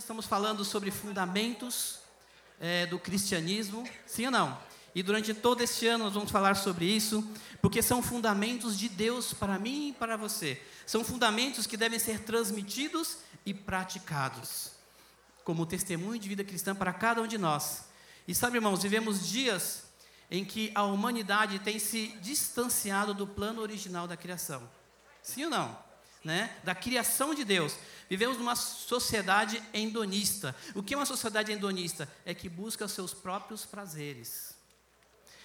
Estamos falando sobre fundamentos é, do cristianismo, sim ou não? E durante todo este ano nós vamos falar sobre isso, porque são fundamentos de Deus para mim e para você. São fundamentos que devem ser transmitidos e praticados como testemunho de vida cristã para cada um de nós. E sabe, irmãos, vivemos dias em que a humanidade tem se distanciado do plano original da criação. Sim ou não? Né? Da criação de Deus. Vivemos numa sociedade endonista. O que é uma sociedade endonista? É que busca seus próprios prazeres.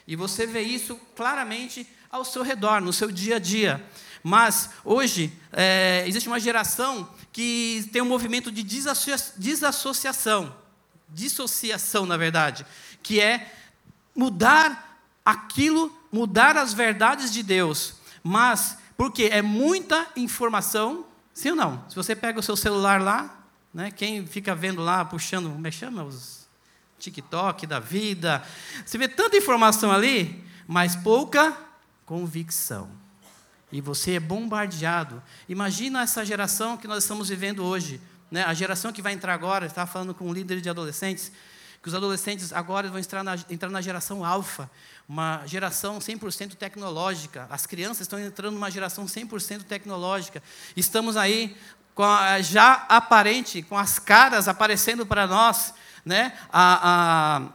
E você vê isso claramente ao seu redor, no seu dia a dia. Mas hoje é, existe uma geração que tem um movimento de desassociação, dissociação, na verdade, que é mudar aquilo, mudar as verdades de Deus. Mas, porque é muita informação, sim ou não? Se você pega o seu celular lá, né, quem fica vendo lá, puxando, como é que chama? Os TikTok da vida. Você vê tanta informação ali, mas pouca convicção. E você é bombardeado. Imagina essa geração que nós estamos vivendo hoje. Né? A geração que vai entrar agora, estava falando com um líder de adolescentes, que os adolescentes agora vão entrar na, entrar na geração alfa, uma geração 100% tecnológica. As crianças estão entrando numa geração 100% tecnológica. Estamos aí a, já aparente, com as caras aparecendo para nós, né? a,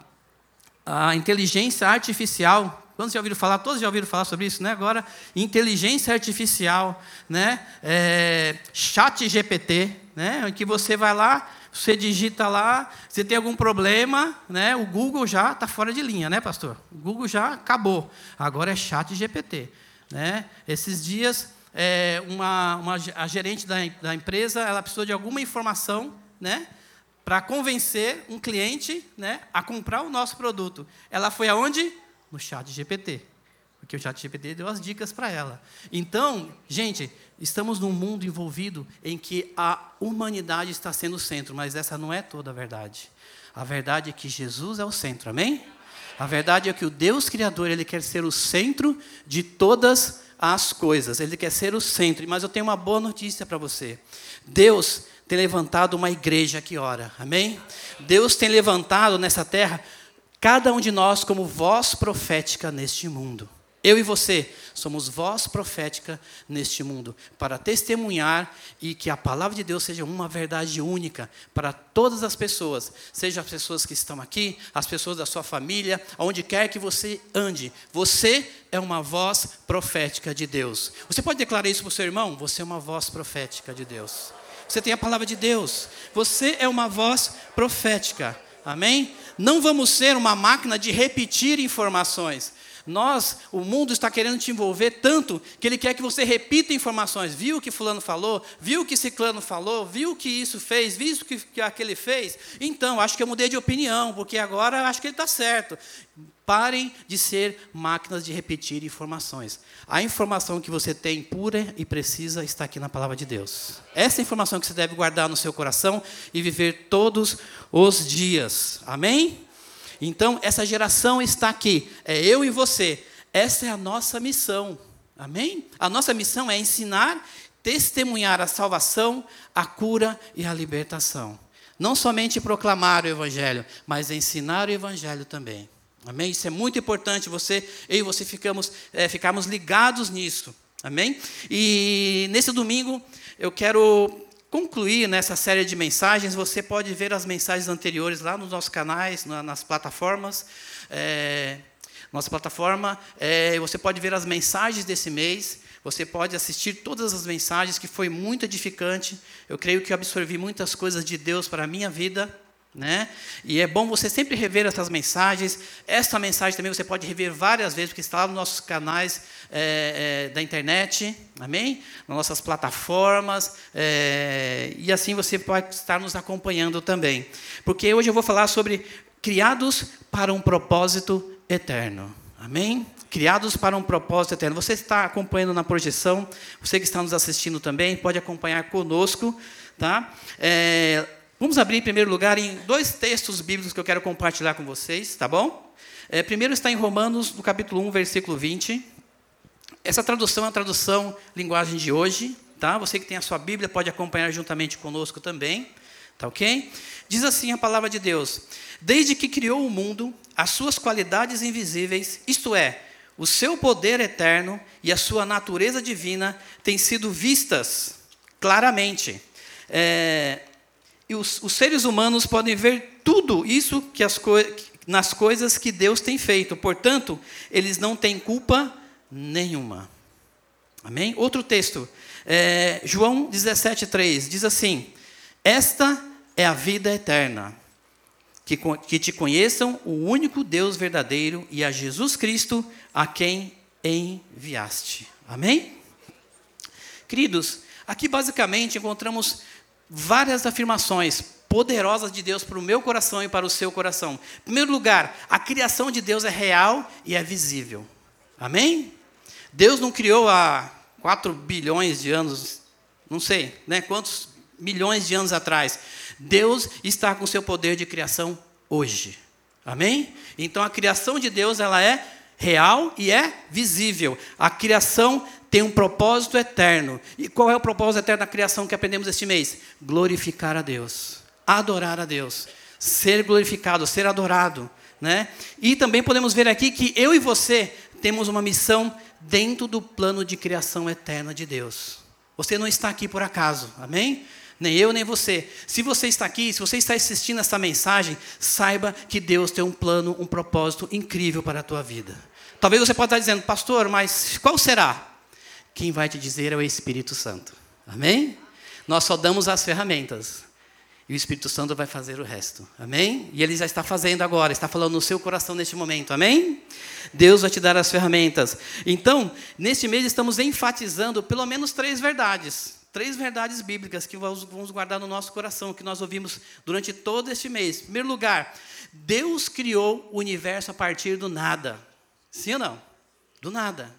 a, a inteligência artificial Quantos já ouviram falar? Todos já ouviram falar sobre isso, né? Agora, inteligência artificial, né? É, chat GPT, né? Em que você vai lá, você digita lá, você tem algum problema, né? O Google já está fora de linha, né, pastor? O Google já acabou. Agora é chat GPT, né? Esses dias, é, uma, uma, a gerente da, da empresa, ela precisou de alguma informação, né? Para convencer um cliente, né? A comprar o nosso produto. Ela foi aonde? no chat GPT. Porque o chat GPT deu as dicas para ela. Então, gente, estamos num mundo envolvido em que a humanidade está sendo o centro, mas essa não é toda a verdade. A verdade é que Jesus é o centro, amém? A verdade é que o Deus Criador, Ele quer ser o centro de todas as coisas. Ele quer ser o centro. Mas eu tenho uma boa notícia para você. Deus tem levantado uma igreja que ora, amém? Deus tem levantado nessa terra Cada um de nós como voz profética neste mundo. Eu e você somos voz profética neste mundo para testemunhar e que a palavra de Deus seja uma verdade única para todas as pessoas, seja as pessoas que estão aqui, as pessoas da sua família, onde quer que você ande. Você é uma voz profética de Deus. Você pode declarar isso para o seu irmão? Você é uma voz profética de Deus. Você tem a palavra de Deus. Você é uma voz profética. Amém? Não vamos ser uma máquina de repetir informações. Nós, o mundo está querendo te envolver tanto que ele quer que você repita informações. Viu o que fulano falou? Viu o que ciclano falou? Viu o que isso fez? Viu o que, que aquele fez? Então, acho que eu mudei de opinião, porque agora acho que ele está certo. Parem de ser máquinas de repetir informações. A informação que você tem pura e precisa está aqui na palavra de Deus. Essa é informação que você deve guardar no seu coração e viver todos os dias. Amém? Então, essa geração está aqui. É eu e você. Essa é a nossa missão. Amém? A nossa missão é ensinar, testemunhar a salvação, a cura e a libertação. Não somente proclamar o Evangelho, mas ensinar o Evangelho também. Amém? Isso é muito importante, você, eu e você ficamos, é, ficarmos ligados nisso. Amém? E nesse domingo eu quero concluir nessa série de mensagens. Você pode ver as mensagens anteriores lá nos nossos canais, na, nas plataformas. É, nossa plataforma, é, você pode ver as mensagens desse mês. Você pode assistir todas as mensagens, que foi muito edificante. Eu creio que eu absorvi muitas coisas de Deus para a minha vida Né? E é bom você sempre rever essas mensagens. Esta mensagem também você pode rever várias vezes, porque está lá nos nossos canais é, é, da internet, amém? Nas nossas plataformas, é, e assim você pode estar nos acompanhando também. Porque hoje eu vou falar sobre criados para um propósito eterno, amém? Criados para um propósito eterno. Você está acompanhando na projeção, você que está nos assistindo também, pode acompanhar conosco, tá? É, Vamos abrir em primeiro lugar em dois textos bíblicos que eu quero compartilhar com vocês, tá bom? É, primeiro está em Romanos, no capítulo 1, versículo 20. Essa tradução é a tradução linguagem de hoje, tá? Você que tem a sua Bíblia pode acompanhar juntamente conosco também, tá ok? Diz assim a palavra de Deus: Desde que criou o mundo, as suas qualidades invisíveis, isto é, o seu poder eterno e a sua natureza divina, têm sido vistas claramente. É, e os, os seres humanos podem ver tudo isso que as nas coisas que Deus tem feito. Portanto, eles não têm culpa nenhuma. Amém? Outro texto, é, João 17,3, diz assim: Esta é a vida eterna, que, que te conheçam o único Deus verdadeiro e a Jesus Cristo, a quem enviaste. Amém? Queridos, aqui basicamente encontramos várias afirmações poderosas de Deus para o meu coração e para o seu coração. Em primeiro lugar, a criação de Deus é real e é visível. Amém? Deus não criou há 4 bilhões de anos, não sei, né, quantos milhões de anos atrás. Deus está com seu poder de criação hoje. Amém? Então a criação de Deus ela é real e é visível. A criação tem um propósito eterno. E qual é o propósito eterno da criação que aprendemos este mês? Glorificar a Deus, adorar a Deus, ser glorificado, ser adorado. Né? E também podemos ver aqui que eu e você temos uma missão dentro do plano de criação eterna de Deus. Você não está aqui por acaso, amém? Nem eu, nem você. Se você está aqui, se você está assistindo essa mensagem, saiba que Deus tem um plano, um propósito incrível para a tua vida. Talvez você possa estar dizendo, pastor, mas qual será? Quem vai te dizer é o Espírito Santo. Amém? Nós só damos as ferramentas. E o Espírito Santo vai fazer o resto. Amém? E ele já está fazendo agora, está falando no seu coração neste momento. Amém? Deus vai te dar as ferramentas. Então, neste mês estamos enfatizando pelo menos três verdades. Três verdades bíblicas que vamos guardar no nosso coração, que nós ouvimos durante todo este mês. Em primeiro lugar, Deus criou o universo a partir do nada. Sim ou não? Do nada.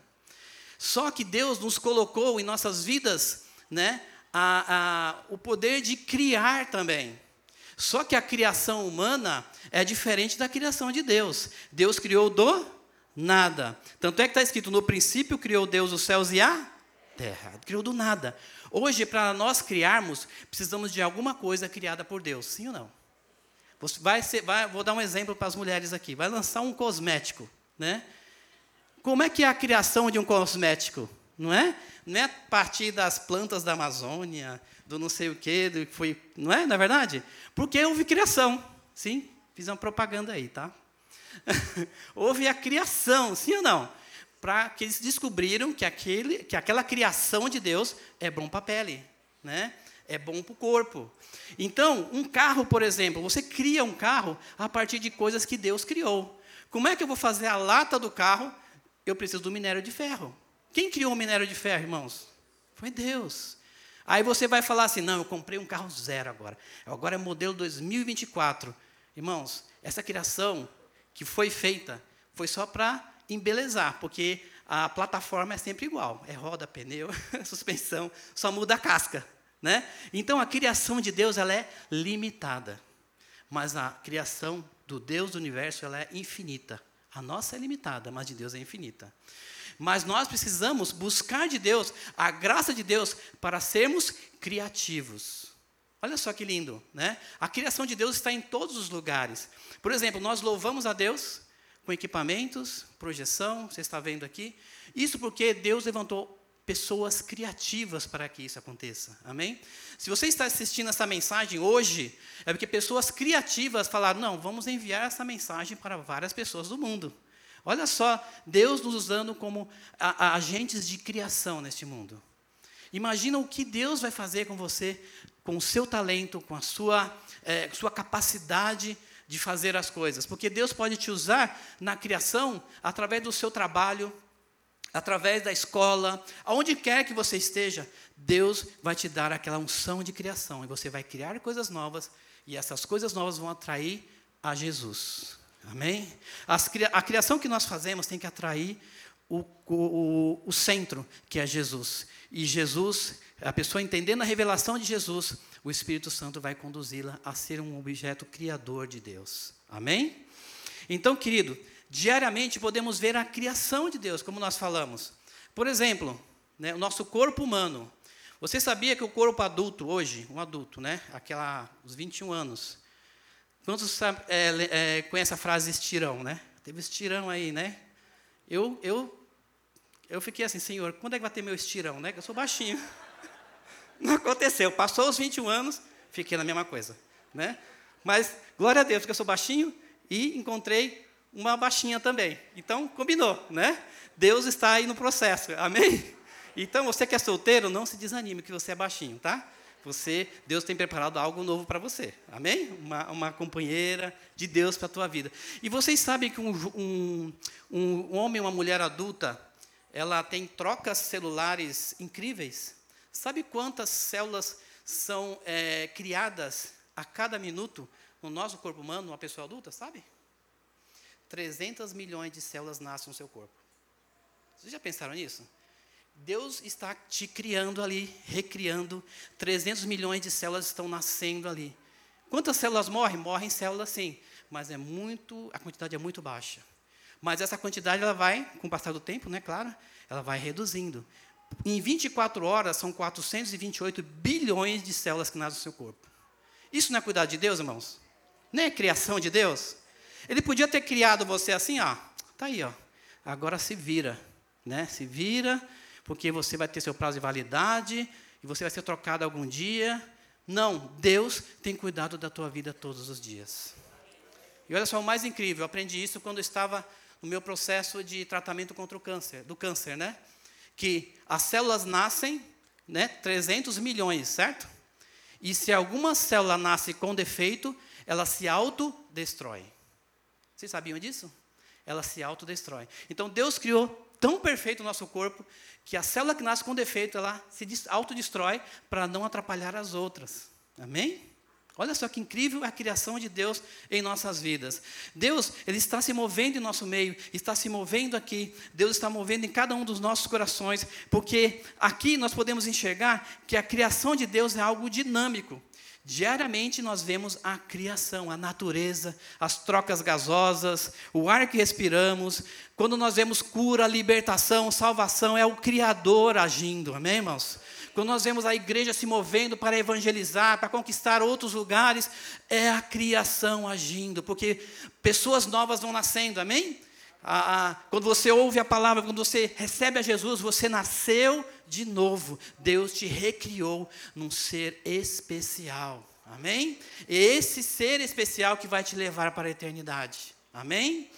Só que Deus nos colocou em nossas vidas né, a, a, o poder de criar também. Só que a criação humana é diferente da criação de Deus. Deus criou do nada. Tanto é que está escrito: no princípio criou Deus os céus e a terra. Criou do nada. Hoje, para nós criarmos, precisamos de alguma coisa criada por Deus. Sim ou não? Vai ser, vai, vou dar um exemplo para as mulheres aqui. Vai lançar um cosmético, né? Como é que é a criação de um cosmético? Não é? Não é a partir das plantas da Amazônia, do não sei o quê, do que foi, não é? Na é verdade? Porque houve criação. Sim, fiz uma propaganda aí, tá? houve a criação, sim ou não? Para que eles descobriram que, aquele, que aquela criação de Deus é bom para a pele, né? é bom para o corpo. Então, um carro, por exemplo, você cria um carro a partir de coisas que Deus criou. Como é que eu vou fazer a lata do carro eu preciso do minério de ferro. Quem criou o minério de ferro, irmãos? Foi Deus. Aí você vai falar assim: não, eu comprei um carro zero agora. Agora é modelo 2024. Irmãos, essa criação que foi feita foi só para embelezar, porque a plataforma é sempre igual: é roda, pneu, suspensão, só muda a casca. Né? Então a criação de Deus ela é limitada, mas a criação do Deus do universo ela é infinita. A nossa é limitada, mas de Deus é infinita. Mas nós precisamos buscar de Deus a graça de Deus para sermos criativos. Olha só que lindo, né? A criação de Deus está em todos os lugares. Por exemplo, nós louvamos a Deus com equipamentos, projeção, você está vendo aqui. Isso porque Deus levantou pessoas criativas para que isso aconteça. Amém? Se você está assistindo essa mensagem hoje, é porque pessoas criativas falaram: não, vamos enviar essa mensagem para várias pessoas do mundo. Olha só, Deus nos usando como a, a agentes de criação neste mundo. Imagina o que Deus vai fazer com você com o seu talento, com a sua, é, sua capacidade de fazer as coisas. Porque Deus pode te usar na criação através do seu trabalho, através da escola, aonde quer que você esteja, Deus vai te dar aquela unção de criação e você vai criar coisas novas e essas coisas novas vão atrair a Jesus. Amém? As, a criação que nós fazemos tem que atrair o, o, o centro, que é Jesus. E Jesus, a pessoa entendendo a revelação de Jesus, o Espírito Santo vai conduzi-la a ser um objeto criador de Deus. Amém? Então, querido, diariamente podemos ver a criação de Deus, como nós falamos. Por exemplo, né, o nosso corpo humano. Você sabia que o corpo adulto hoje, um adulto, né, aquela, os 21 anos, quantos sabe, é, é, conhecem a frase estirão, né? Teve estirão aí, né? Eu, eu, eu fiquei assim, Senhor, quando é que vai ter meu estirão, né? Eu sou baixinho. Não aconteceu. Passou os 21 anos, fiquei na mesma coisa. Né? Mas, glória a Deus, porque eu sou baixinho e encontrei uma baixinha também. Então, combinou, né? Deus está aí no processo, amém? Então, você que é solteiro, não se desanime que você é baixinho, tá? Você, Deus tem preparado algo novo para você, amém? Uma, uma companheira de Deus para a tua vida. E vocês sabem que um, um, um homem uma mulher adulta, ela tem trocas celulares incríveis? Sabe quantas células são é, criadas a cada minuto no nosso corpo humano, uma pessoa adulta, sabe? 300 milhões de células nascem no seu corpo. Vocês já pensaram nisso? Deus está te criando ali, recriando. 300 milhões de células estão nascendo ali. Quantas células morrem? Morrem células sim, mas é muito, a quantidade é muito baixa. Mas essa quantidade ela vai, com o passar do tempo, né, claro, ela vai reduzindo. Em 24 horas, são 428 bilhões de células que nascem no seu corpo. Isso não é cuidado de Deus, irmãos? Nem é criação de Deus? Ele podia ter criado você assim, ó. Tá aí, ó. Agora se vira, né? Se vira, porque você vai ter seu prazo de validade e você vai ser trocado algum dia. Não, Deus tem cuidado da tua vida todos os dias. E olha só o mais incrível, eu aprendi isso quando estava no meu processo de tratamento contra o câncer, do câncer, né? que as células nascem, né, 300 milhões, certo? E se alguma célula nasce com defeito, ela se autodestrói. Vocês sabiam disso? Ela se autodestrói. Então Deus criou tão perfeito o nosso corpo que a célula que nasce com defeito, ela se autodestrói para não atrapalhar as outras. Amém? Olha só que incrível a criação de Deus em nossas vidas. Deus, Ele está se movendo em nosso meio, está se movendo aqui. Deus está movendo em cada um dos nossos corações, porque aqui nós podemos enxergar que a criação de Deus é algo dinâmico. Diariamente nós vemos a criação, a natureza, as trocas gasosas, o ar que respiramos. Quando nós vemos cura, libertação, salvação, é o Criador agindo, amém, irmãos? quando nós vemos a igreja se movendo para evangelizar, para conquistar outros lugares, é a criação agindo, porque pessoas novas vão nascendo, amém? quando você ouve a palavra, quando você recebe a Jesus, você nasceu de novo. Deus te recriou num ser especial. Amém? Esse ser especial que vai te levar para a eternidade. Amém?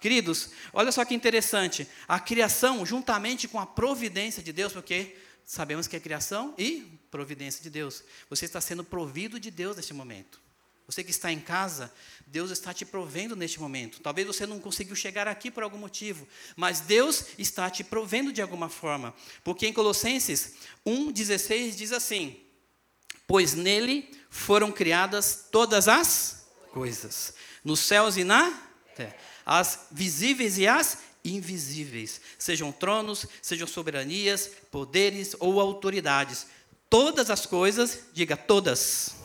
Queridos, olha só que interessante. A criação, juntamente com a providência de Deus, porque sabemos que é criação e providência de Deus. Você está sendo provido de Deus neste momento. Você que está em casa, Deus está te provendo neste momento. Talvez você não conseguiu chegar aqui por algum motivo, mas Deus está te provendo de alguma forma. Porque em Colossenses 1,16 diz assim: Pois nele foram criadas todas as coisas, nos céus e na terra, as visíveis e as invisíveis, sejam tronos, sejam soberanias, poderes ou autoridades. Todas as coisas, diga todas,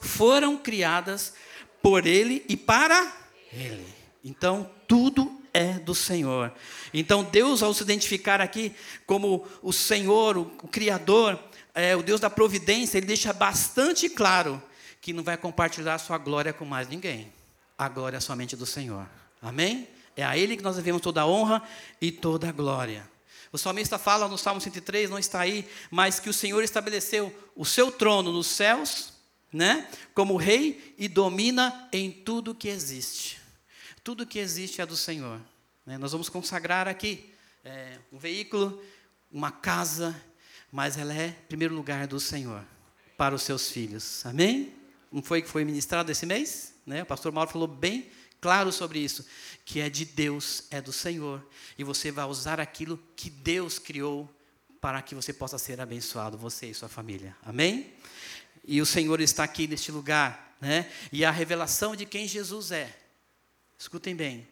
foram criadas por Ele e para Ele. Então, tudo é do Senhor. Então, Deus, ao se identificar aqui como o Senhor, o, Criador, é, o Deus da providência, Ele deixa bastante claro que não vai compartilhar a sua glória com mais ninguém. A glória é somente do Senhor. Amém? É a Ele que nós devemos toda a honra e toda a glória. O salmista fala no Salmo 103, não está aí, mas que o Senhor estabeleceu o seu trono nos céus, né, como rei e domina em tudo que existe. Tudo que existe é do Senhor. Né? Nós vamos consagrar aqui é, um veículo, uma casa, mas ela é, primeiro lugar, do Senhor. para os seus filhos. Amém? Não foi que foi ministrado esse mês? Né? O pastor Mauro falou bem claro sobre isso, que é de Deus, é do Senhor, e você vai usar aquilo que Deus criou para que você possa ser abençoado, você e sua família. Amém? E o Senhor está aqui neste lugar, né? E a revelação de quem Jesus é. Escutem bem.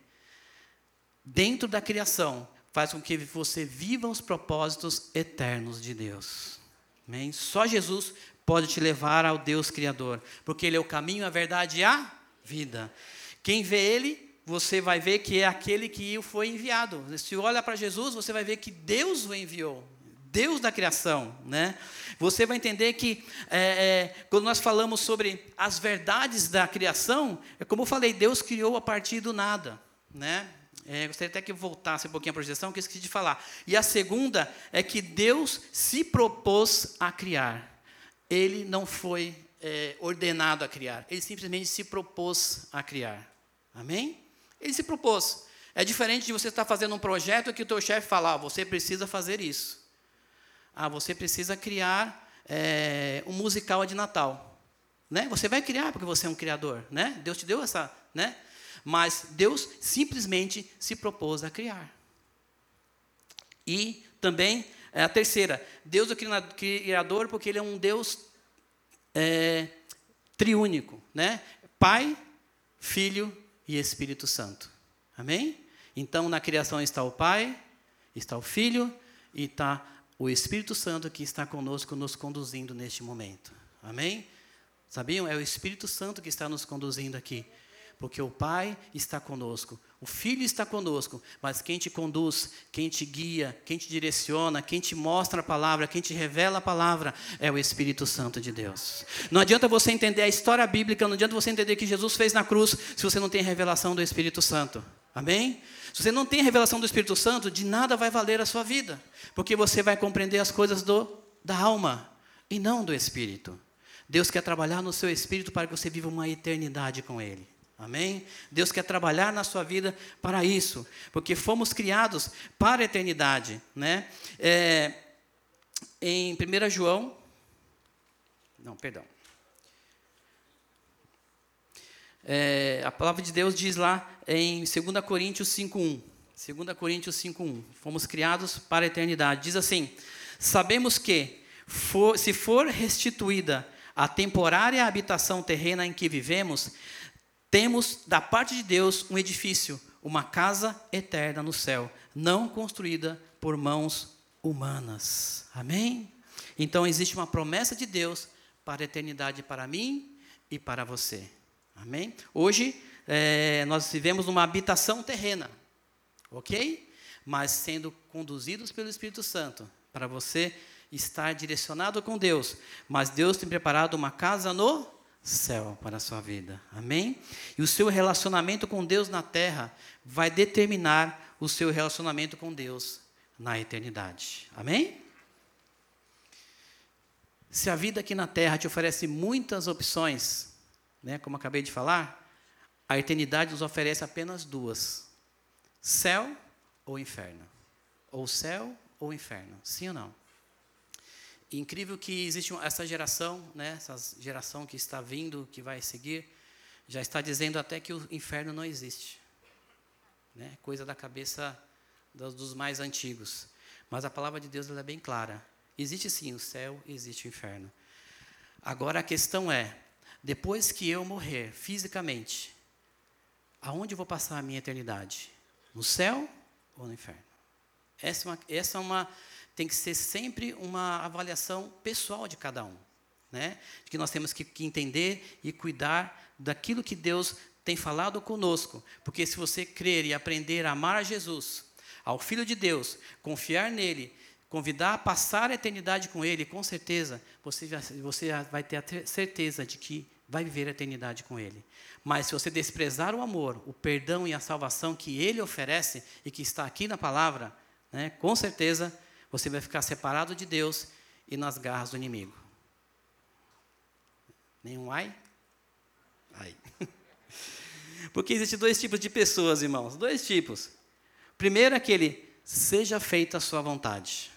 Dentro da criação, faz com que você viva os propósitos eternos de Deus. Amém? Só Jesus pode te levar ao Deus Criador, porque Ele é o caminho, a verdade e a vida. Quem vê Ele, você vai ver que é aquele que foi enviado. Se olha para Jesus, você vai ver que Deus o enviou. Deus da criação, né? Você vai entender que é, é, quando nós falamos sobre as verdades da criação, é como eu falei, Deus criou a partir do nada, né? É, gostaria até que voltasse um pouquinho a projeção, que eu esqueci de falar. E a segunda é que Deus se propôs a criar. Ele não foi é, ordenado a criar, ele simplesmente se propôs a criar. Amém? Ele se propôs. É diferente de você estar fazendo um projeto que o teu chefe fala, ah, você precisa fazer isso. Ah, você precisa criar é, um musical de Natal. Né? Você vai criar porque você é um criador. Né? Deus te deu essa. Né? Mas Deus simplesmente se propôs a criar. E também, é a terceira, Deus é o criador porque Ele é um Deus é, triúnico, né? Pai, Filho e Espírito Santo. Amém? Então, na criação está o Pai, está o Filho e está o Espírito Santo que está conosco, nos conduzindo neste momento. Amém? Sabiam? É o Espírito Santo que está nos conduzindo aqui porque o Pai está conosco, o Filho está conosco, mas quem te conduz, quem te guia, quem te direciona, quem te mostra a palavra, quem te revela a palavra é o Espírito Santo de Deus. Não adianta você entender a história bíblica, não adianta você entender o que Jesus fez na cruz, se você não tem a revelação do Espírito Santo. Amém? Se você não tem a revelação do Espírito Santo, de nada vai valer a sua vida, porque você vai compreender as coisas do, da alma e não do Espírito. Deus quer trabalhar no seu espírito para que você viva uma eternidade com Ele. Amém? Deus quer trabalhar na sua vida para isso, porque fomos criados para a eternidade. Né? É, em 1 João. Não, perdão. É, a palavra de Deus diz lá em 2 Coríntios 5,1. 2 Coríntios 5,1. Fomos criados para a eternidade. Diz assim: Sabemos que, for, se for restituída a temporária habitação terrena em que vivemos, temos da parte de Deus um edifício, uma casa eterna no céu, não construída por mãos humanas. Amém? Então existe uma promessa de Deus para a eternidade para mim e para você. Amém? Hoje é, nós vivemos numa habitação terrena, ok? Mas sendo conduzidos pelo Espírito Santo para você estar direcionado com Deus. Mas Deus tem preparado uma casa no céu para a sua vida. Amém? E o seu relacionamento com Deus na terra vai determinar o seu relacionamento com Deus na eternidade. Amém? Se a vida aqui na terra te oferece muitas opções, né, como acabei de falar, a eternidade nos oferece apenas duas: céu ou inferno. Ou céu ou inferno. Sim ou não? incrível que existe essa geração, né, essa geração que está vindo, que vai seguir, já está dizendo até que o inferno não existe. Né? Coisa da cabeça dos, dos mais antigos. Mas a palavra de Deus é bem clara. Existe sim o céu, existe o inferno. Agora a questão é, depois que eu morrer fisicamente, aonde eu vou passar a minha eternidade? No céu ou no inferno? Essa é uma, essa é uma tem que ser sempre uma avaliação pessoal de cada um. Né? De que nós temos que, que entender e cuidar daquilo que Deus tem falado conosco. Porque se você crer e aprender a amar a Jesus, ao Filho de Deus, confiar nele, convidar a passar a eternidade com ele, com certeza você, você vai ter a certeza de que vai viver a eternidade com ele. Mas se você desprezar o amor, o perdão e a salvação que ele oferece e que está aqui na palavra, né, com certeza você vai ficar separado de Deus e nas garras do inimigo. Nenhum ai? Ai. Porque existem dois tipos de pessoas, irmãos. Dois tipos. Primeiro, aquele, seja feita a sua vontade.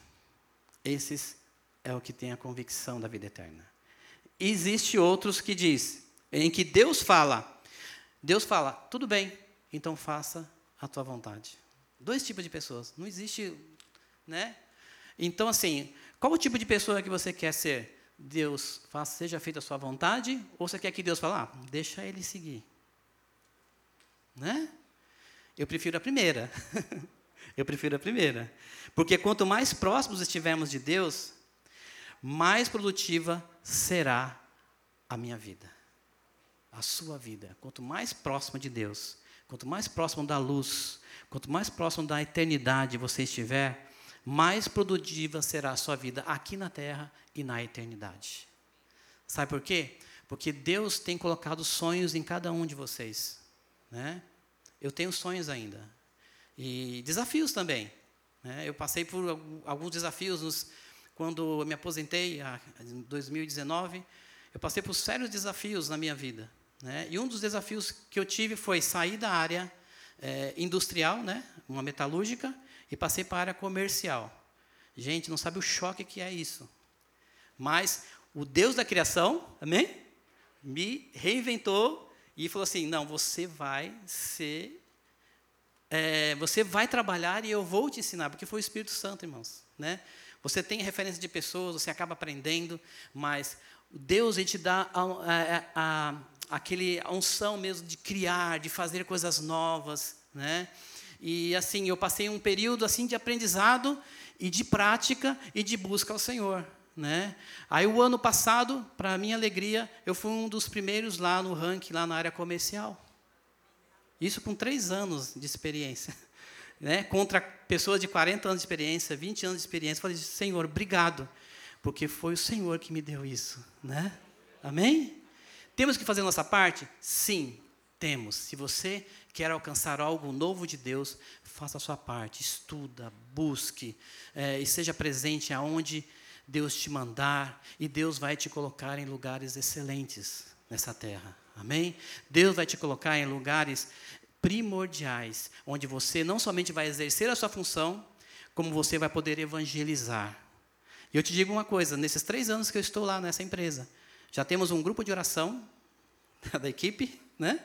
Esses é o que tem a convicção da vida eterna. Existe outros que diz, em que Deus fala, Deus fala, tudo bem, então faça a tua vontade. Dois tipos de pessoas, não existe, né? Então assim, qual o tipo de pessoa que você quer ser? Deus, faça, seja feita a sua vontade, ou você quer que Deus fale, ah, deixa ele seguir? Né? Eu prefiro a primeira. Eu prefiro a primeira. Porque quanto mais próximos estivermos de Deus, mais produtiva será a minha vida, a sua vida. Quanto mais próxima de Deus, quanto mais próximo da luz, quanto mais próximo da eternidade você estiver, mais produtiva será a sua vida aqui na terra e na eternidade. Sabe por quê? Porque Deus tem colocado sonhos em cada um de vocês. Né? Eu tenho sonhos ainda. E desafios também. Né? Eu passei por alguns desafios nos, quando eu me aposentei, em 2019. Eu passei por sérios desafios na minha vida. Né? E um dos desafios que eu tive foi sair da área é, industrial, né? uma metalúrgica, e passei para a área comercial. Gente, não sabe o choque que é isso. Mas o Deus da criação, amém? Me reinventou e falou assim: não, você vai ser é, você vai trabalhar e eu vou te ensinar, porque foi o Espírito Santo, irmãos. Né? Você tem referência de pessoas, você acaba aprendendo, mas Deus ele te dá a, a, a, aquele unção mesmo de criar, de fazer coisas novas, né? E assim, eu passei um período assim de aprendizado e de prática e de busca ao Senhor, né? Aí o ano passado, para minha alegria, eu fui um dos primeiros lá no ranking lá na área comercial. Isso com três anos de experiência. Né? Contra pessoas de 40 anos de experiência, 20 anos de experiência. Falei, Senhor, obrigado, porque foi o Senhor que me deu isso. Né? Amém? Temos que fazer nossa parte? Sim, temos. Se você quer alcançar algo novo de Deus, faça a sua parte, estuda, busque é, e seja presente aonde Deus te mandar, e Deus vai te colocar em lugares excelentes nessa terra. Amém? Deus vai te colocar em lugares primordiais, onde você não somente vai exercer a sua função, como você vai poder evangelizar. E eu te digo uma coisa: nesses três anos que eu estou lá nessa empresa, já temos um grupo de oração da equipe, né?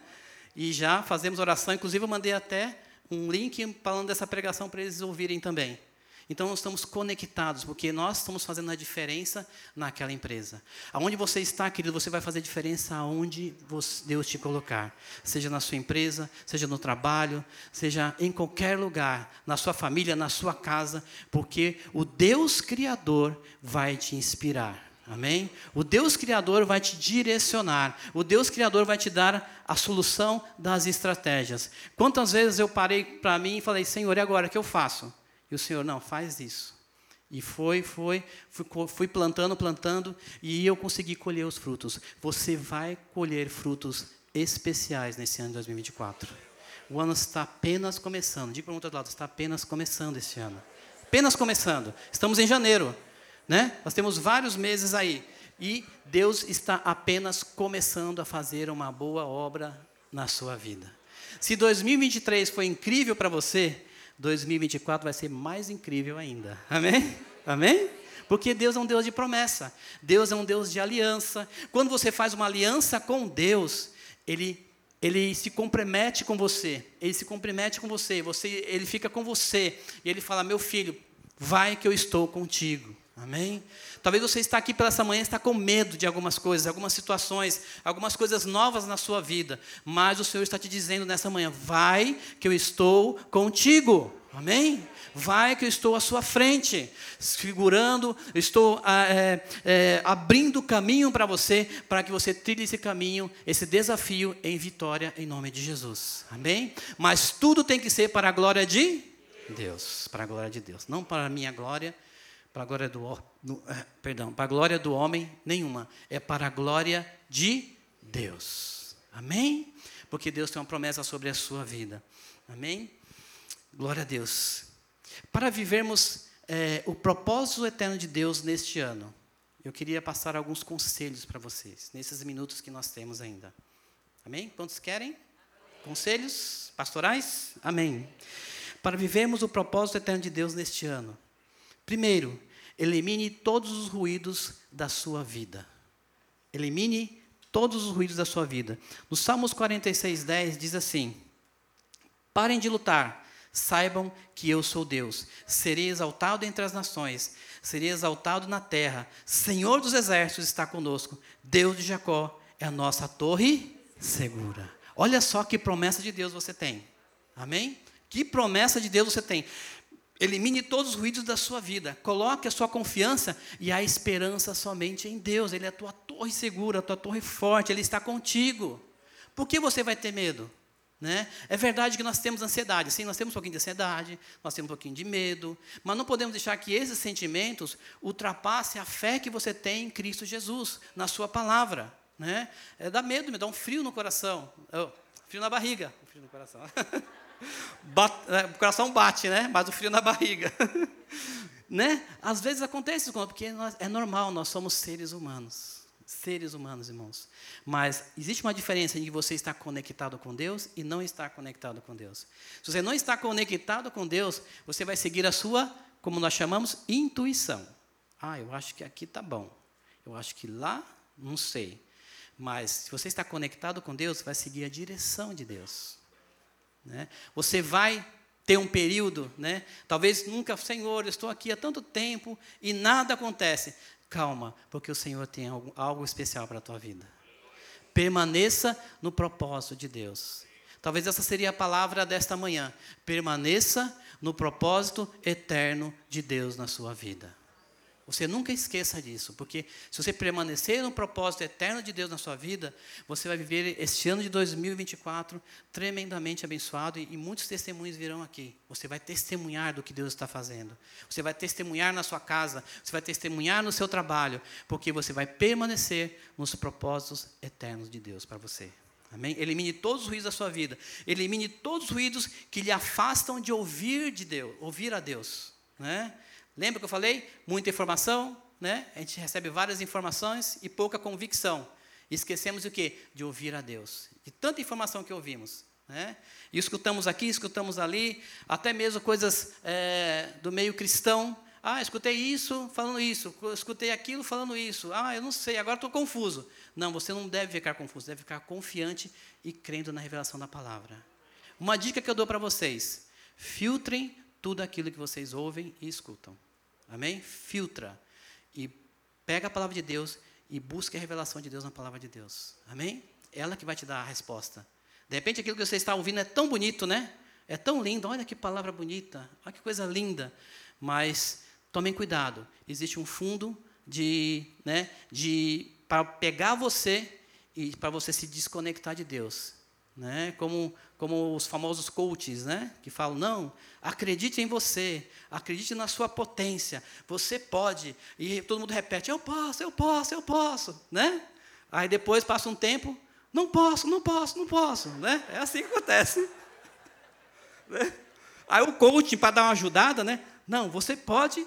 E já fazemos oração. Inclusive, eu mandei até um link falando dessa pregação para eles ouvirem também. Então, nós estamos conectados, porque nós estamos fazendo a diferença naquela empresa. Aonde você está, querido, você vai fazer diferença aonde Deus te colocar. Seja na sua empresa, seja no trabalho, seja em qualquer lugar, na sua família, na sua casa, porque o Deus Criador vai te inspirar. Amém? O Deus Criador vai te direcionar. O Deus Criador vai te dar a solução das estratégias. Quantas vezes eu parei para mim e falei, Senhor, e agora o que eu faço? E o Senhor, não, faz isso. E foi, foi, fui, fui plantando, plantando, e eu consegui colher os frutos. Você vai colher frutos especiais nesse ano de 2024. O ano está apenas começando. Diga para o outro lado, está apenas começando esse ano. Apenas começando. Estamos em janeiro. Né? Nós temos vários meses aí. E Deus está apenas começando a fazer uma boa obra na sua vida. Se 2023 foi incrível para você, 2024 vai ser mais incrível ainda. Amém? Amém? Porque Deus é um Deus de promessa. Deus é um Deus de aliança. Quando você faz uma aliança com Deus, ele ele se compromete com você. Ele se compromete com você. Você, ele fica com você e ele fala: "Meu filho, vai que eu estou contigo". Amém? Talvez você está aqui pela essa manhã está com medo de algumas coisas, algumas situações, algumas coisas novas na sua vida, mas o Senhor está te dizendo nessa manhã: vai que eu estou contigo. Amém? Vai que eu estou à sua frente, segurando, estou ah, é, é, abrindo caminho para você, para que você trilhe esse caminho, esse desafio em vitória, em nome de Jesus. Amém? Mas tudo tem que ser para a glória de Deus, para a glória de Deus, não para a minha glória, para a glória do, do eh, perdão, para a glória do homem nenhuma, é para a glória de Deus. Amém? Porque Deus tem uma promessa sobre a sua vida. Amém? Glória a Deus. Para vivermos é, o propósito eterno de Deus neste ano, eu queria passar alguns conselhos para vocês, nesses minutos que nós temos ainda. Amém? Quantos querem? Amém. Conselhos pastorais? Amém. Para vivermos o propósito eterno de Deus neste ano, Primeiro, elimine todos os ruídos da sua vida. Elimine todos os ruídos da sua vida. No Salmos 46, 10 diz assim: Parem de lutar, saibam que eu sou Deus. Serei exaltado entre as nações, serei exaltado na terra. Senhor dos exércitos está conosco. Deus de Jacó é a nossa torre segura. Olha só que promessa de Deus você tem. Amém? Que promessa de Deus você tem. Elimine todos os ruídos da sua vida. Coloque a sua confiança e a esperança somente em Deus. Ele é a tua torre segura, a tua torre forte. Ele está contigo. Por que você vai ter medo? Né? É verdade que nós temos ansiedade. Sim, nós temos um pouquinho de ansiedade, nós temos um pouquinho de medo. Mas não podemos deixar que esses sentimentos ultrapassem a fé que você tem em Cristo Jesus, na Sua palavra. Né? É, dá medo, me dá um frio no coração. Oh, frio na barriga. Frio no coração. É, o coração bate, né? Mas o frio na barriga. né? Às vezes acontece isso, porque nós, é normal, nós somos seres humanos. Seres humanos, irmãos. Mas existe uma diferença entre você estar conectado com Deus e não estar conectado com Deus. Se você não está conectado com Deus, você vai seguir a sua, como nós chamamos, intuição. Ah, eu acho que aqui está bom. Eu acho que lá, não sei. Mas se você está conectado com Deus, vai seguir a direção de Deus. Né? Você vai ter um período, né? talvez nunca, Senhor, eu estou aqui há tanto tempo e nada acontece. Calma, porque o Senhor tem algo, algo especial para a tua vida. Permaneça no propósito de Deus. Talvez essa seria a palavra desta manhã. Permaneça no propósito eterno de Deus na sua vida. Você nunca esqueça disso, porque se você permanecer no propósito eterno de Deus na sua vida, você vai viver este ano de 2024 tremendamente abençoado e, muitos testemunhos virão aqui. Você vai testemunhar do que Deus está fazendo. Você vai testemunhar na sua casa, você vai testemunhar no seu trabalho, porque você vai permanecer nos propósitos eternos de Deus para você. Amém? Elimine todos os ruídos da sua vida. Elimine todos os ruídos que lhe afastam de ouvir de Deus, ouvir a Deus, né? Lembra que eu falei? Muita informação, né? A gente recebe várias informações e pouca convicção. Esquecemos o quê? De ouvir a Deus. De tanta informação que ouvimos. Né? E escutamos aqui, escutamos ali, até mesmo coisas é, do meio cristão. Ah, escutei isso falando isso, escutei aquilo falando isso. Ah, eu não sei, agora estou confuso. Não, você não deve ficar confuso, deve ficar confiante e crendo na revelação da palavra. Uma dica que eu dou para vocês: filtrem tudo aquilo que vocês ouvem e escutam. Amém? Filtra. E pega a palavra de Deus e busque a revelação de Deus na palavra de Deus. Amém? Ela que vai te dar a resposta. De repente aquilo que você está ouvindo é tão bonito, né? É tão lindo. Olha que palavra bonita. Olha que coisa linda. Mas tomem cuidado. Existe um fundo de, né, de para pegar você e para você se desconectar de Deus. Né? Como, como os famosos coaches, né? que falam, não, acredite em você, acredite na sua potência, você pode. E todo mundo repete, eu posso, eu posso, eu posso. Né? Aí depois passa um tempo, não posso, não posso, não posso. Né? É assim que acontece. Né? Aí o coaching, para dar uma ajudada, né? não, você pode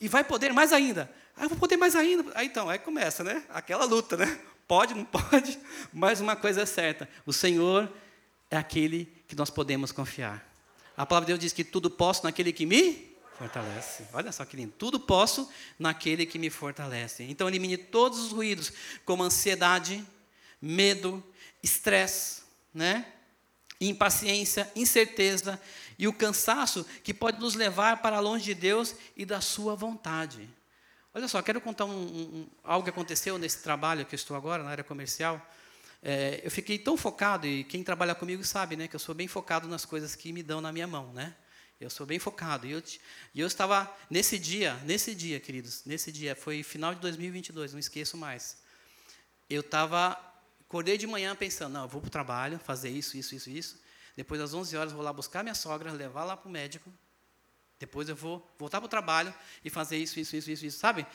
e vai poder mais ainda. Ah, eu vou poder mais ainda. Aí então, aí começa, né? Aquela luta, né? Pode, não pode, mas uma coisa é certa: o Senhor é aquele que nós podemos confiar. A palavra de Deus diz que tudo posso naquele que me fortalece. Olha só que lindo. Tudo posso naquele que me fortalece. Então elimine todos os ruídos, como ansiedade, medo, estresse, né? impaciência, incerteza e o cansaço que pode nos levar para longe de Deus e da sua vontade. Olha só, quero contar um, um, algo que aconteceu nesse trabalho que eu estou agora, na área comercial. É, eu fiquei tão focado, e quem trabalha comigo sabe, né, que eu sou bem focado nas coisas que me dão na minha mão, né? Eu sou bem focado. E eu, e eu estava, nesse dia, nesse dia, queridos, nesse dia, foi final de 2022, não esqueço mais. Eu estava, acordei de manhã pensando, não, eu vou para o trabalho, fazer isso, isso, isso, isso. Depois, às 11 horas, vou lá buscar minha sogra, levar lá para o médico, depois eu vou voltar para o trabalho e fazer isso, isso, isso, isso, isso, sabe?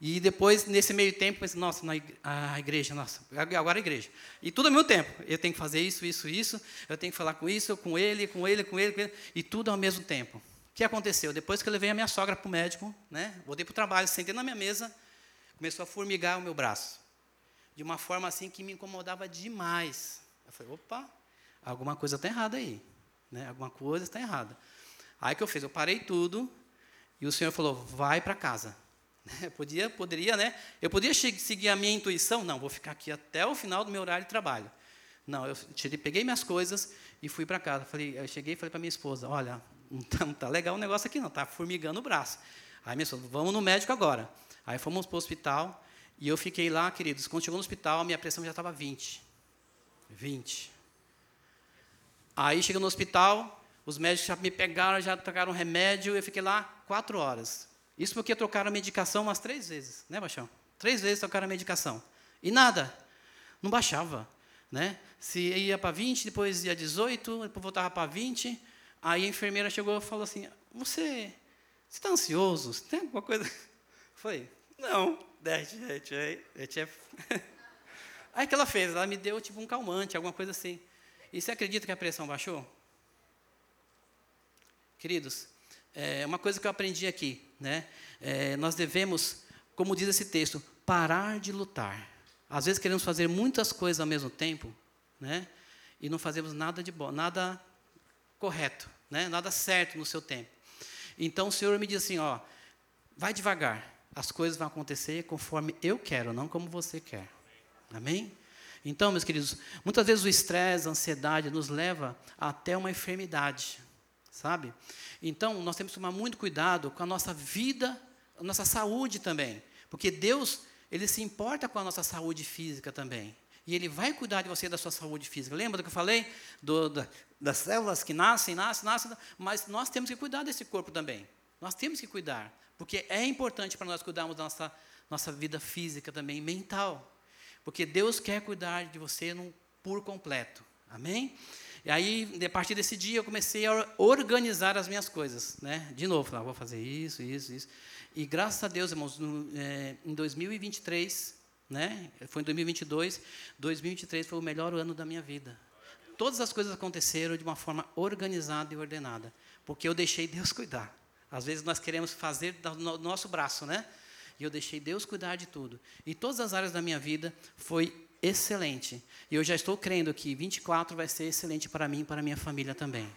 E depois, nesse meio tempo, pensei, nossa, a igreja, nossa, agora a igreja. E tudo ao mesmo tempo. Eu tenho que fazer isso, isso, isso. Eu tenho que falar com isso, com ele, com ele, com ele, com ele. E tudo ao mesmo tempo. O que aconteceu? Depois que eu levei a minha sogra para o médico, né, voltei para o trabalho, sentei na minha mesa, começou a formigar o meu braço. De uma forma assim que me incomodava demais. Eu falei, opa, alguma coisa está errada aí. Né? Alguma coisa está errada. Aí que eu fiz? Eu parei tudo e o Senhor falou: vai para casa. podia, poderia, né? Eu podia seguir a minha intuição, não, vou ficar aqui até o final do meu horário de trabalho. Não, eu tirei, peguei minhas coisas e fui para casa. Falei, eu cheguei e falei para minha esposa, olha, não tá legal o negócio aqui não, está formigando o braço. Aí minha esposa, vamos no médico agora. Aí fomos para o hospital e eu fiquei lá, queridos. Quando chegou no hospital, minha pressão já estava 20. 20. Aí chegou no hospital, os médicos já me pegaram, já trocaram remédio, eu fiquei lá quatro horas. Isso porque trocaram a medicação umas três vezes, né, Baixão? Três vezes trocaram a medicação. E nada, não baixava. Né? Se ia para 20, depois ia 18, depois voltava para 20. Aí a enfermeira chegou e falou assim: Você está ansioso? Você tem alguma coisa? Falei: Não, chef. Aí que ela fez? Ela me deu tipo um calmante, alguma coisa assim. E você acredita que a pressão baixou? Queridos, é uma coisa que eu aprendi aqui, né? É, nós devemos, como diz esse texto, parar de lutar. Às vezes queremos fazer muitas coisas ao mesmo tempo, né? E não fazemos nada de bom, nada correto, né? Nada certo no seu tempo. Então o Senhor me diz assim, ó, vai devagar. As coisas vão acontecer conforme eu quero, não como você quer. Amém? Então, meus queridos, muitas vezes o estresse, a ansiedade nos leva até uma enfermidade, sabe? Então, nós temos que tomar muito cuidado com a nossa vida, a nossa saúde também, porque Deus, ele se importa com a nossa saúde física também. E ele vai cuidar de você da sua saúde física. Lembra do que eu falei? Do, da, das células que nascem, nascem, nascem, mas nós temos que cuidar desse corpo também. Nós temos que cuidar, porque é importante para nós cuidarmos da nossa, nossa vida física também, mental. Porque Deus quer cuidar de você num, por completo. Amém? E aí, a partir desse dia, eu comecei a organizar as minhas coisas. Né? De novo, vou fazer isso, isso, isso. E graças a Deus, irmãos, no, é, em 2023, né? foi em 2022, 2023 foi o melhor ano da minha vida. Todas as coisas aconteceram de uma forma organizada e ordenada, porque eu deixei Deus cuidar. Às vezes nós queremos fazer do nosso braço, né? E eu deixei Deus cuidar de tudo. E todas as áreas da minha vida foi excelente. E eu já estou crendo que 24 vai ser excelente para mim e para minha família também.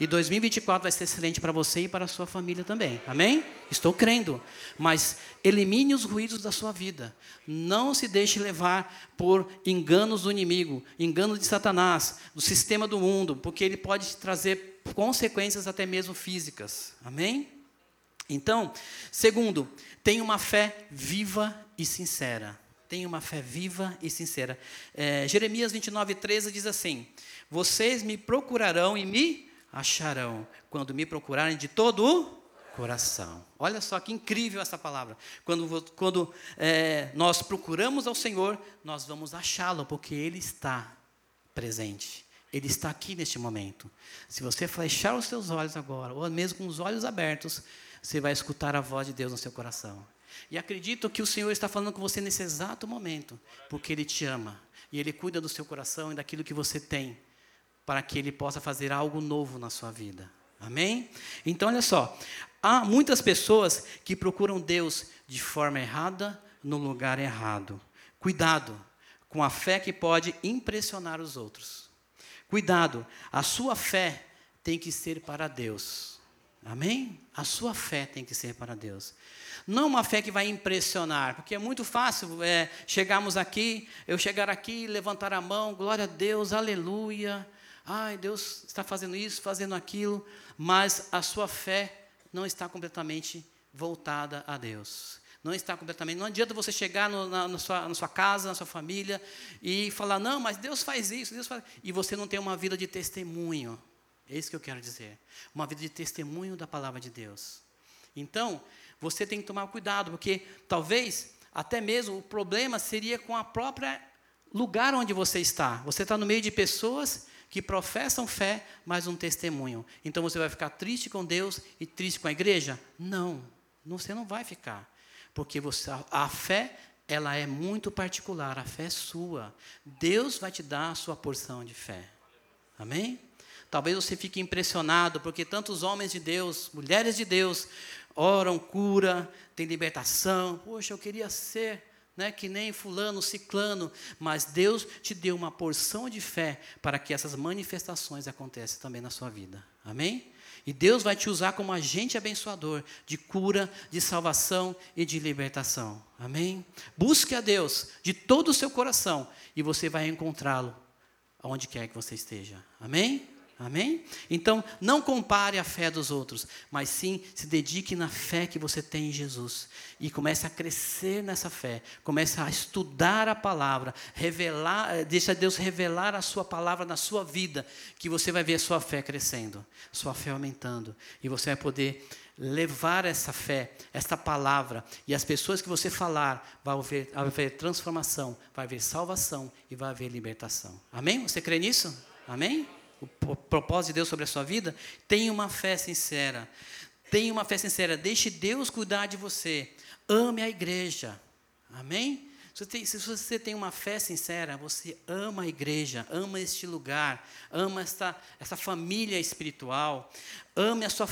E 2024 vai ser excelente para você e para a sua família também. Amém? Estou crendo. Mas elimine os ruídos da sua vida. Não se deixe levar por enganos do inimigo, enganos de Satanás, do sistema do mundo, porque ele pode te trazer consequências até mesmo físicas. Amém? Então, segundo, tenha uma fé viva e sincera. Tenha uma fé viva e sincera. É, Jeremias 29, 13 diz assim: Vocês me procurarão e me acharão, quando me procurarem de todo o coração. Olha só que incrível essa palavra. Quando, quando é, nós procuramos ao Senhor, nós vamos achá-lo, porque Ele está presente. Ele está aqui neste momento. Se você fechar os seus olhos agora, ou mesmo com os olhos abertos, você vai escutar a voz de Deus no seu coração. E acredito que o Senhor está falando com você nesse exato momento, porque Ele te ama. E Ele cuida do seu coração e daquilo que você tem para que ele possa fazer algo novo na sua vida. Amém? Então, olha só. Há muitas pessoas que procuram Deus de forma errada, no lugar errado. Cuidado com a fé que pode impressionar os outros. Cuidado, a sua fé tem que ser para Deus. Amém? A sua fé tem que ser para Deus. Não uma fé que vai impressionar, porque é muito fácil é, chegarmos aqui, eu chegar aqui, levantar a mão, glória a Deus, aleluia, ai, Deus está fazendo isso, fazendo aquilo, mas a sua fé não está completamente voltada a Deus. Não está completamente. Não adianta você chegar no, na, na, sua, na sua casa, na sua família, e falar, não, mas Deus faz isso, Deus faz. E você não tem uma vida de testemunho. É isso que eu quero dizer. Uma vida de testemunho da palavra de Deus. Então, você tem que tomar cuidado, porque talvez até mesmo o problema seria com a própria lugar onde você está. Você está no meio de pessoas que professam fé, mas um testemunho. Então você vai ficar triste com Deus e triste com a igreja? Não, você não vai ficar. Porque você, a, fé, ela é muito particular, a fé é sua. Deus vai te dar a sua porção de fé. Amém? Talvez você fique impressionado, porque tantos homens de Deus, mulheres de Deus, oram cura, tem libertação. Poxa, eu queria ser né, que nem fulano, ciclano, mas Deus te deu uma porção de fé para que essas manifestações aconteçam também na sua vida. Amém? E Deus vai te usar como agente abençoador de cura, de salvação e de libertação. Amém? Busque a Deus de todo o seu coração e você vai encontrá-lo aonde quer que você esteja. Amém? Amém? Então, não compare a fé dos outros, mas sim se dedique na fé que você tem em Jesus. E comece a crescer nessa fé. Comece a estudar a palavra, revelar, eh, deixa Deus revelar a sua palavra na sua vida, que você vai ver a sua fé crescendo, sua fé aumentando. E você vai poder levar essa fé, esta palavra, e as pessoas que você falar, vai haver, vai haver transformação, vai haver salvação e vai haver libertação. Amém? Você crê nisso? Amém? O propósito de Deus sobre a sua vida, tenha uma fé sincera. Tenha uma fé sincera. Deixe Deus cuidar de você. Ame a igreja. Amém? Se você, tem, se você tem uma fé sincera, você ama a igreja, ama este lugar, ama esta, essa família espiritual, ame a, sua,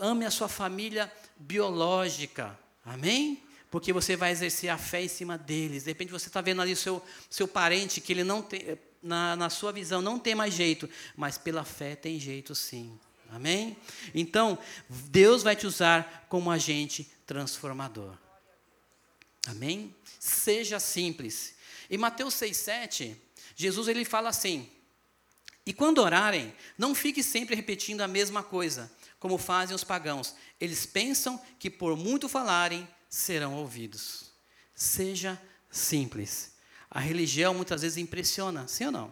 ame a sua família biológica. Amém? Porque você vai exercer a fé em cima deles. De repente você está vendo ali o seu, seu parente que ele não tem na, na sua visão não tem mais jeito, mas pela fé tem jeito sim. Amém? Então, Deus vai te usar como agente transformador. Amém? Seja simples. Em Mateus 6,7, Jesus ele fala assim: E quando orarem, não fique sempre repetindo a mesma coisa, como fazem os pagãos. Eles pensam que por muito falarem, serão ouvidos. Seja simples. A religião muitas vezes impressiona, sim ou não?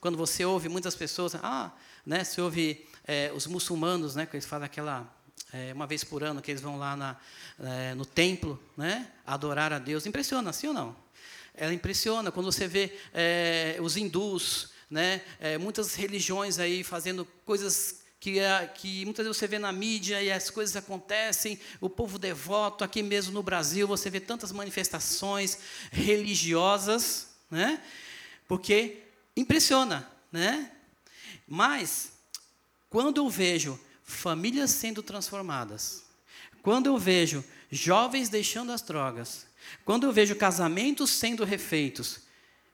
Quando você ouve muitas pessoas, ah, né, você ouve é, os muçulmanos, né, que eles fazem aquela é, uma vez por ano que eles vão lá na, é, no templo, né, adorar a Deus, impressiona, sim ou não? Ela impressiona quando você vê os hindus, né, muitas religiões aí fazendo coisas que, é, que muitas vezes você vê na mídia e as coisas acontecem, o povo devoto, aqui mesmo no Brasil, você vê tantas manifestações religiosas, né? Porque impressiona, né? Mas, quando eu vejo famílias sendo transformadas, quando eu vejo jovens deixando as drogas, quando eu vejo casamentos sendo refeitos,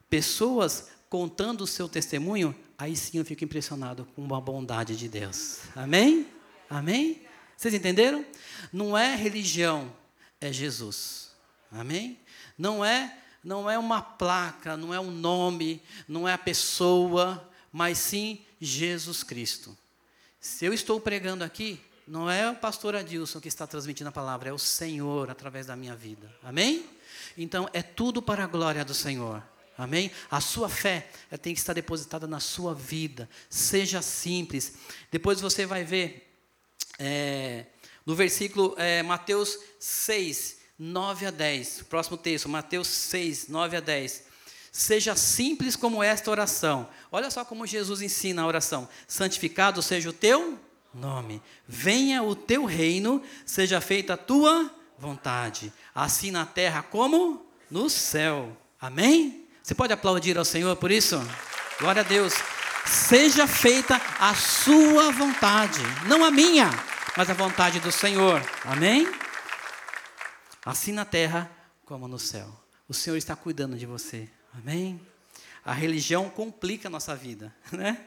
pessoas contando o seu testemunho, aí sim eu fico impressionado com a bondade de Deus. Amém? Amém? Vocês entenderam? Não é religião, é Jesus. Amém? Não é não é uma placa, não é um nome, não é a pessoa, mas sim Jesus Cristo. Se eu estou pregando aqui, não é o pastor Adilson que está transmitindo a palavra, é o Senhor através da minha vida. Amém? Então é tudo para a glória do Senhor. Amém? A sua fé tem que estar depositada na sua vida. Seja simples. Depois você vai ver é, no versículo é, Mateus 6, 9 a 10. Próximo texto, Mateus 6, 9 a 10. Seja simples como esta oração. Olha só como Jesus ensina a oração: Santificado seja o teu nome, venha o teu reino, seja feita a tua vontade, assim na terra como no céu. Amém? Você pode aplaudir ao Senhor por isso? Glória a Deus. Seja feita a sua vontade, não a minha, mas a vontade do Senhor. Amém? Assim na terra como no céu. O Senhor está cuidando de você. Amém? A religião complica a nossa vida, né?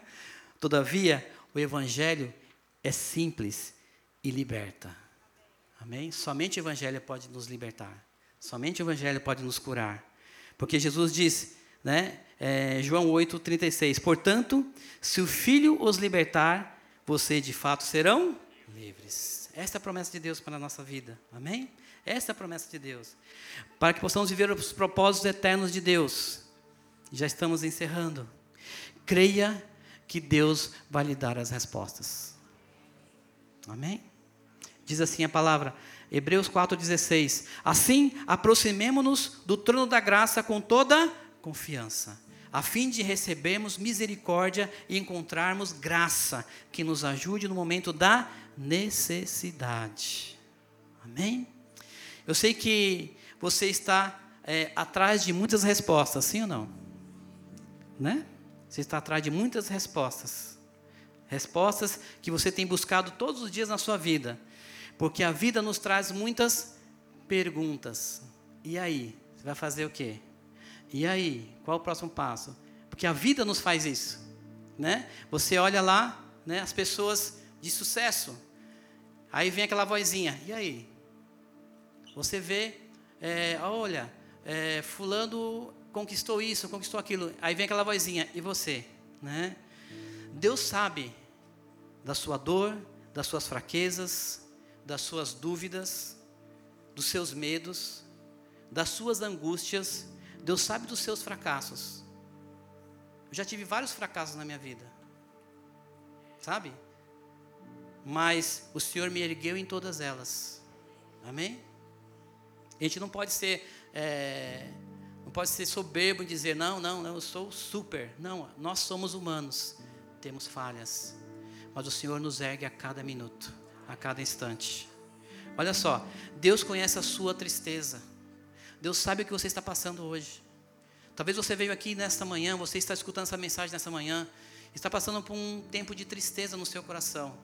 Todavia, o evangelho é simples e liberta. Amém? Somente o evangelho pode nos libertar. Somente o evangelho pode nos curar. Porque Jesus disse, né, é, João 8,36: Portanto, se o Filho os libertar, vocês de fato serão livres. Esta é a promessa de Deus para a nossa vida. Amém? Esta é a promessa de Deus. Para que possamos viver os propósitos eternos de Deus. Já estamos encerrando. Creia que Deus vai lhe dar as respostas. Amém? Diz assim a palavra: Hebreus 4,16. Assim, aproximemo-nos do trono da graça com toda confiança, a fim de recebermos misericórdia e encontrarmos graça que nos ajude no momento da necessidade. Amém? Eu sei que você está é, atrás de muitas respostas, sim ou não? Né? Você está atrás de muitas respostas. Respostas que você tem buscado todos os dias na sua vida. Porque a vida nos traz muitas perguntas. E aí? vai fazer o quê? E aí, qual o próximo passo? Porque a vida nos faz isso, né? Você olha lá, né, as pessoas de sucesso. Aí vem aquela vozinha, e aí? Você vê, é, olha, é, fulano conquistou isso, conquistou aquilo. Aí vem aquela vozinha, e você? Né? Deus sabe da sua dor, das suas fraquezas, das suas dúvidas, dos seus medos, das suas angústias. Deus sabe dos seus fracassos. Eu já tive vários fracassos na minha vida. Sabe? Mas o Senhor me ergueu em todas elas. Amém? A gente não pode ser. É, não pode ser soberbo e dizer, não, não, não, eu sou super. Não, nós somos humanos. Temos falhas. Mas o Senhor nos ergue a cada minuto, a cada instante. Olha só, Deus conhece a sua tristeza. Deus sabe o que você está passando hoje. Talvez você veio aqui nesta manhã, você está escutando essa mensagem nessa manhã, está passando por um tempo de tristeza no seu coração.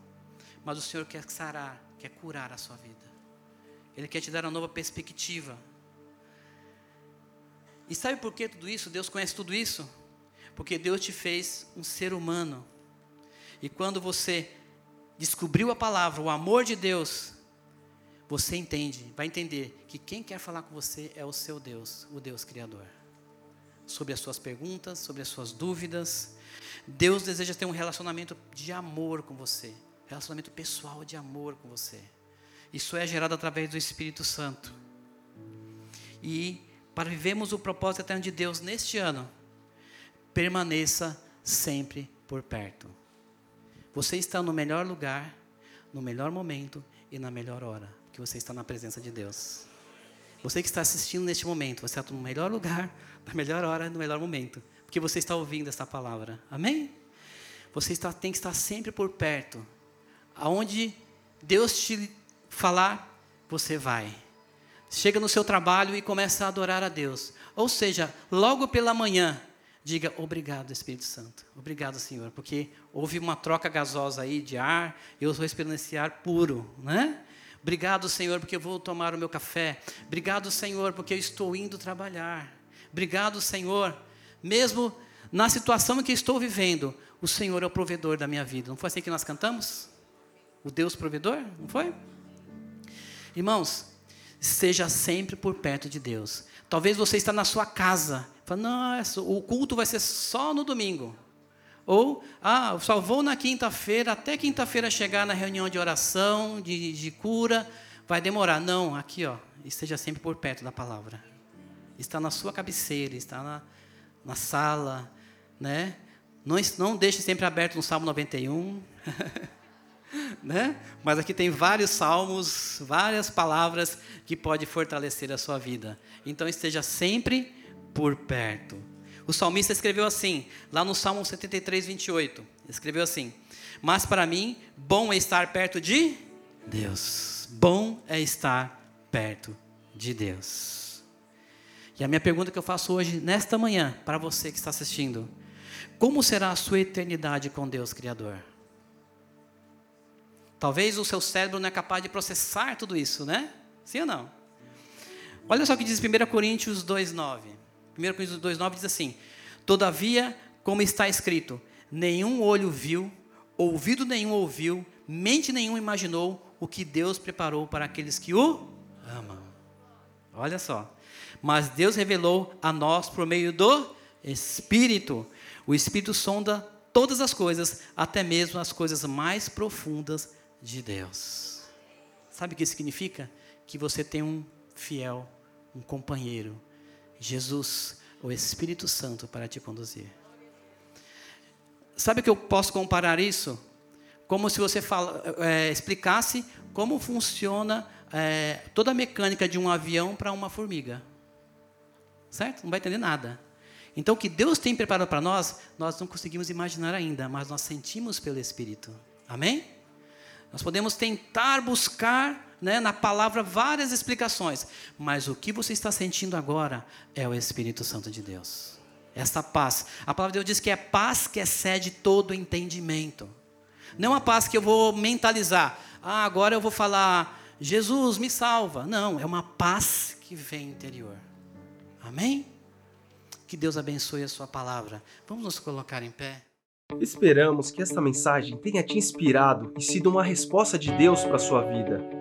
Mas o Senhor quer sarar, quer curar a sua vida. Ele quer te dar uma nova perspectiva. E sabe por que tudo isso? Deus conhece tudo isso? Porque Deus te fez um ser humano. E quando você descobriu a palavra, o amor de Deus, você entende, vai entender que quem quer falar com você é o seu Deus, o Deus Criador. Sobre as suas perguntas, sobre as suas dúvidas. Deus deseja ter um relacionamento de amor com você, relacionamento pessoal de amor com você. Isso é gerado através do Espírito Santo. E para vivermos o propósito eterno de Deus neste ano, permaneça sempre por perto. Você está no melhor lugar, no melhor momento e na melhor hora que você está na presença de Deus. Você que está assistindo neste momento, você está no melhor lugar, na melhor hora, no melhor momento, porque você está ouvindo essa palavra. Amém? Você está, tem que estar sempre por perto. Aonde Deus te falar, você vai. Chega no seu trabalho e começa a adorar a Deus. Ou seja, logo pela manhã, diga obrigado, Espírito Santo. Obrigado, Senhor, porque houve uma troca gasosa aí de ar, eu estou respirando esse ar puro, né? Obrigado, Senhor, porque eu vou tomar o meu café. Obrigado, Senhor, porque eu estou indo trabalhar. Obrigado, Senhor, mesmo na situação em que estou vivendo, o Senhor é o provedor da minha vida. Não foi assim que nós cantamos? O Deus provedor? Não foi? Irmãos, esteja sempre por perto de Deus. Talvez você está na sua casa, fala, o culto vai ser só no domingo. Ou, ah, só vou na quinta-feira, até quinta-feira chegar na reunião de oração, de, de cura, vai demorar. Não, aqui, ó, esteja sempre por perto da palavra. Está na sua cabeceira, está na, na sala, né? Não, não deixe sempre aberto no Salmo 91. né? Mas aqui tem vários salmos, várias palavras que pode fortalecer a sua vida. Então esteja sempre por perto. O salmista escreveu assim, lá no Salmo 73, 28. Escreveu assim: Mas para mim, bom é estar perto de Deus. Bom é estar perto de Deus. E a minha pergunta que eu faço hoje, nesta manhã, para você que está assistindo: Como será a sua eternidade com Deus Criador? Talvez o seu cérebro não é capaz de processar tudo isso, né? Sim ou não? Olha só o que diz 1 Coríntios 2,9. 1 Coríntios 2,9 diz assim: Todavia, como está escrito, nenhum olho viu, ouvido nenhum ouviu, mente nenhum imaginou o que Deus preparou para aqueles que o amam. Olha só. Mas Deus revelou a nós por meio do Espírito. O Espírito sonda todas as coisas, até mesmo as coisas mais profundas de Deus. Sabe o que significa? Que você tem um fiel, um companheiro, Jesus, o Espírito Santo, para te conduzir. Sabe que eu posso comparar isso? Como se você fala, é, explicasse como funciona é, toda a mecânica de um avião para uma formiga. Certo? Não vai entender nada. Então, o que Deus tem preparado para nós, nós não conseguimos imaginar ainda, mas nós sentimos pelo Espírito. Amém? Nós podemos tentar buscar né, na palavra várias explicações, mas o que você está sentindo agora é o Espírito Santo de Deus. Essa paz. A palavra de Deus diz que é paz que excede todo entendimento. Não uma paz que eu vou mentalizar. Ah, agora eu vou falar, Jesus me salva. Não, é uma paz que vem interior. Amém? Que Deus abençoe a sua palavra. Vamos nos colocar em pé. Esperamos que esta mensagem tenha te inspirado e sido uma resposta de Deus para a sua vida.